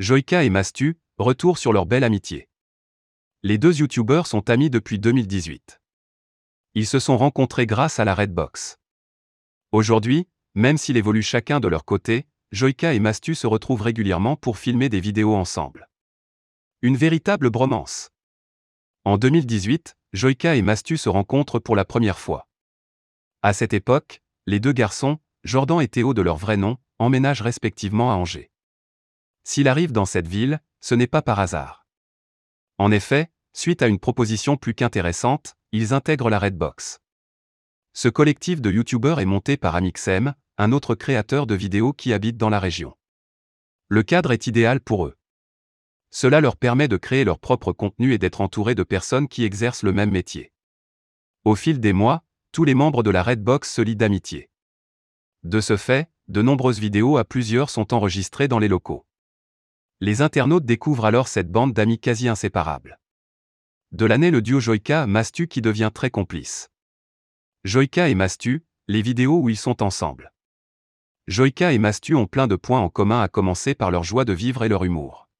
Joyka et Mastu, retour sur leur belle amitié. Les deux youtubeurs sont amis depuis 2018. Ils se sont rencontrés grâce à la Redbox. Aujourd'hui, même s'ils évoluent chacun de leur côté, Joyka et Mastu se retrouvent régulièrement pour filmer des vidéos ensemble. Une véritable bromance. En 2018, Joyka et Mastu se rencontrent pour la première fois. À cette époque, les deux garçons, Jordan et Théo de leur vrai nom, emménagent respectivement à Angers. S'il arrive dans cette ville, ce n'est pas par hasard. En effet, suite à une proposition plus qu'intéressante, ils intègrent la Redbox. Ce collectif de youtubeurs est monté par Amixem, un autre créateur de vidéos qui habite dans la région. Le cadre est idéal pour eux. Cela leur permet de créer leur propre contenu et d'être entourés de personnes qui exercent le même métier. Au fil des mois, tous les membres de la Redbox se lient d'amitié. De ce fait, de nombreuses vidéos à plusieurs sont enregistrées dans les locaux. Les internautes découvrent alors cette bande d'amis quasi inséparables. De l'année le duo Joyka-Mastu qui devient très complice. Joyka et Mastu, les vidéos où ils sont ensemble. Joyka et Mastu ont plein de points en commun à commencer par leur joie de vivre et leur humour.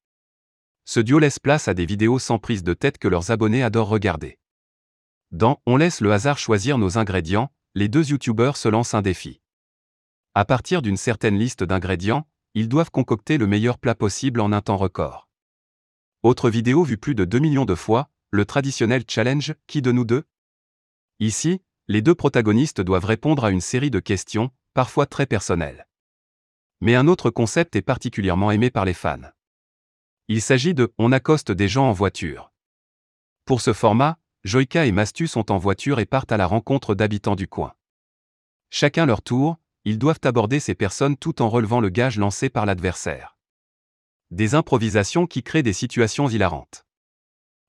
Ce duo laisse place à des vidéos sans prise de tête que leurs abonnés adorent regarder. Dans On laisse le hasard choisir nos ingrédients, les deux youtubeurs se lancent un défi. À partir d'une certaine liste d'ingrédients, ils doivent concocter le meilleur plat possible en un temps record. Autre vidéo vue plus de 2 millions de fois, le traditionnel challenge Qui de nous deux? Ici, les deux protagonistes doivent répondre à une série de questions, parfois très personnelles. Mais un autre concept est particulièrement aimé par les fans. Il s'agit de On accoste des gens en voiture. Pour ce format, Joyka et Mastu sont en voiture et partent à la rencontre d'habitants du coin. Chacun leur tour, ils doivent aborder ces personnes tout en relevant le gage lancé par l'adversaire. Des improvisations qui créent des situations hilarantes.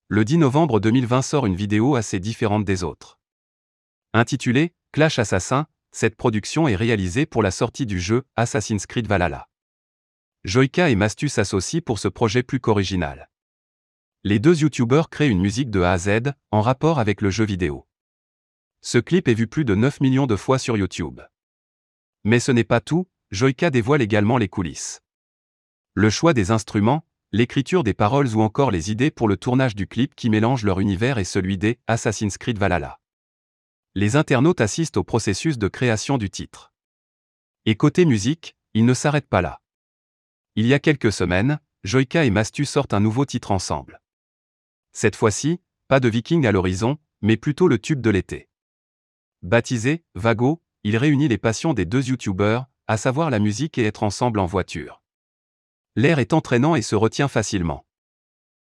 Le 10 novembre 2020 sort une vidéo assez différente des autres. Intitulée Clash Assassin, cette production est réalisée pour la sortie du jeu Assassin's Creed Valhalla. Joyka et Mastu s'associent pour ce projet plus qu'original. Les deux youtubeurs créent une musique de A à Z, en rapport avec le jeu vidéo. Ce clip est vu plus de 9 millions de fois sur YouTube. Mais ce n'est pas tout, Joyka dévoile également les coulisses. Le choix des instruments, l'écriture des paroles ou encore les idées pour le tournage du clip qui mélange leur univers et celui des Assassin's Creed Valhalla. Les internautes assistent au processus de création du titre. Et côté musique, ils ne s'arrêtent pas là. Il y a quelques semaines, Joyka et Mastu sortent un nouveau titre ensemble. Cette fois-ci, pas de viking à l'horizon, mais plutôt le tube de l'été. Baptisé Vago, il réunit les passions des deux youtubeurs, à savoir la musique et être ensemble en voiture. L'air est entraînant et se retient facilement.